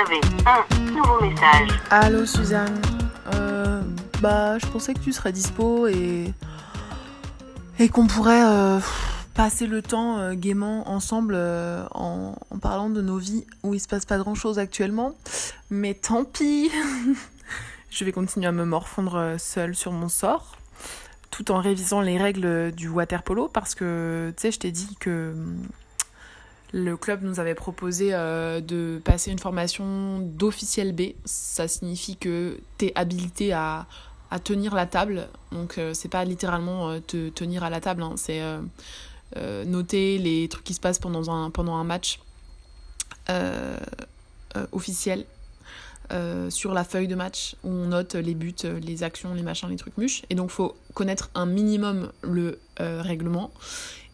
avez un nouveau message. Allô Suzanne, euh, bah je pensais que tu serais dispo et et qu'on pourrait euh, passer le temps euh, gaiement ensemble en, en parlant de nos vies où il se passe pas grand chose actuellement. Mais tant pis, je vais continuer à me morfondre seule sur mon sort tout en révisant les règles du water polo parce que tu sais je t'ai dit que le club nous avait proposé euh, de passer une formation d'officiel B. Ça signifie que tu es habilité à, tenir la table. Donc, euh, c'est pas littéralement euh, te tenir à la table, hein. c'est noter les trucs qui se passent pendant un, match officiel. sur la feuille de match où on note les buts, les actions, les machins, les trucs muches. Et donc, faut connaître un minimum le règlement.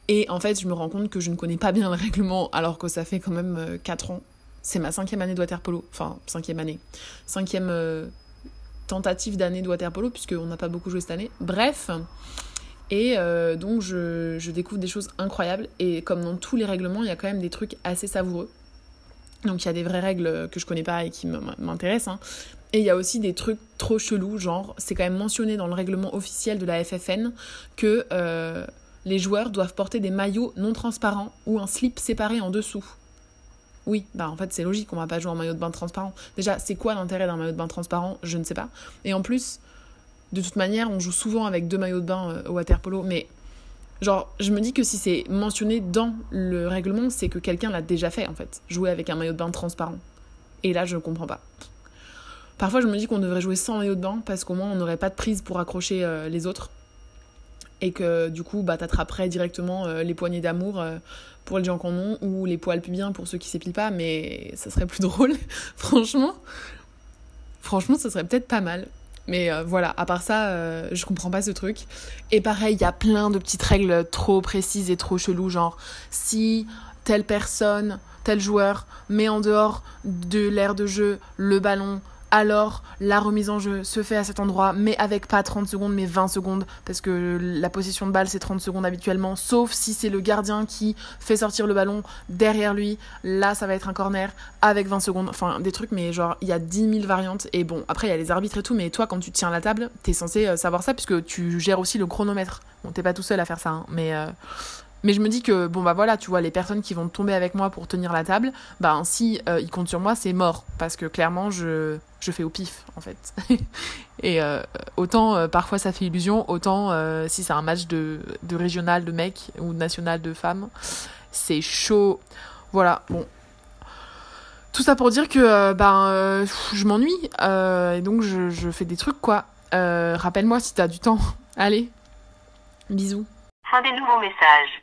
Et en fait, je me rends compte que je ne connais pas bien le règlement alors que ça fait quand même euh, 4 ans. C'est ma cinquième année de waterpolo. Enfin, cinquième année. Cinquième euh, tentative d'année de waterpolo puisqu'on n'a pas beaucoup joué cette année. Bref. Et euh, donc, je, découvre des choses incroyables. Et comme dans tous les règlements, il y a quand même des trucs assez savoureux. Donc, il y a des vraies règles que je connais pas et qui m'intéressent. hein. Et il y a aussi des trucs trop chelous, genre, c'est quand même mentionné dans le règlement officiel de la FFN que euh, les joueurs doivent porter des maillots non transparents ou un slip séparé en dessous. Oui, bah en fait c'est logique, on va pas jouer en maillot de bain transparent. Déjà, c'est quoi l'intérêt d'un maillot de bain transparent? Je ne sais pas. Et en plus, de toute manière, on joue souvent avec deux maillots de bain euh, au water polo, mais genre, je me dis que si c'est mentionné dans le règlement, c'est que quelqu'un l'a déjà fait en fait, jouer avec un maillot de bain transparent. Et là, je comprends pas. Parfois, je me dis qu'on devrait jouer sans maillot de bain parce qu'au moins on n'aurait pas de prise pour accrocher euh, les autres et que du coup bah t'attraperais directement euh, les poignées d'amour euh, pour les gens qui en ont ou les poils pubiens pour ceux qui s'épilent pas mais ça serait plus drôle franchement. Franchement ça serait peut-être pas mal. Mais euh, voilà à part ça je comprends pas ce truc. Et pareil il y a plein de petites règles trop précises et trop cheloues genre si telle personne tel joueur met en dehors de l'aire de jeu le ballon alors la remise en jeu se fait à cet endroit, mais avec pas 30 secondes, mais 20 secondes, parce que la possession de balle c'est 30 secondes habituellement, sauf si c'est le gardien qui fait sortir le ballon derrière lui, là ça va être un corner avec 20 secondes, enfin des trucs, mais genre il y a 10 000 variantes, et bon, après il y a les arbitres et tout, mais toi quand tu tiens la table, t'es censé euh, savoir ça, puisque tu gères aussi le chronomètre. Bon, t'es pas tout seul à faire ça, hein, mais. euh, mais je me dis que, bon, bah voilà, tu vois, les personnes qui vont tomber avec moi pour tenir la table, bah si euh, ils comptent sur moi, c'est mort. Parce que clairement, je, je fais au pif, en fait. Et euh, autant euh, parfois ça fait illusion, autant euh, si c'est un match de, de régional de mecs ou national de femmes, c'est chaud. Voilà, bon. Tout ça pour dire que euh, ben, euh, je m'ennuie euh, et donc je, je fais des trucs quoi. Euh, Rappelle-moi si t'as du temps. Allez, bisous. Fin des nouveaux messages.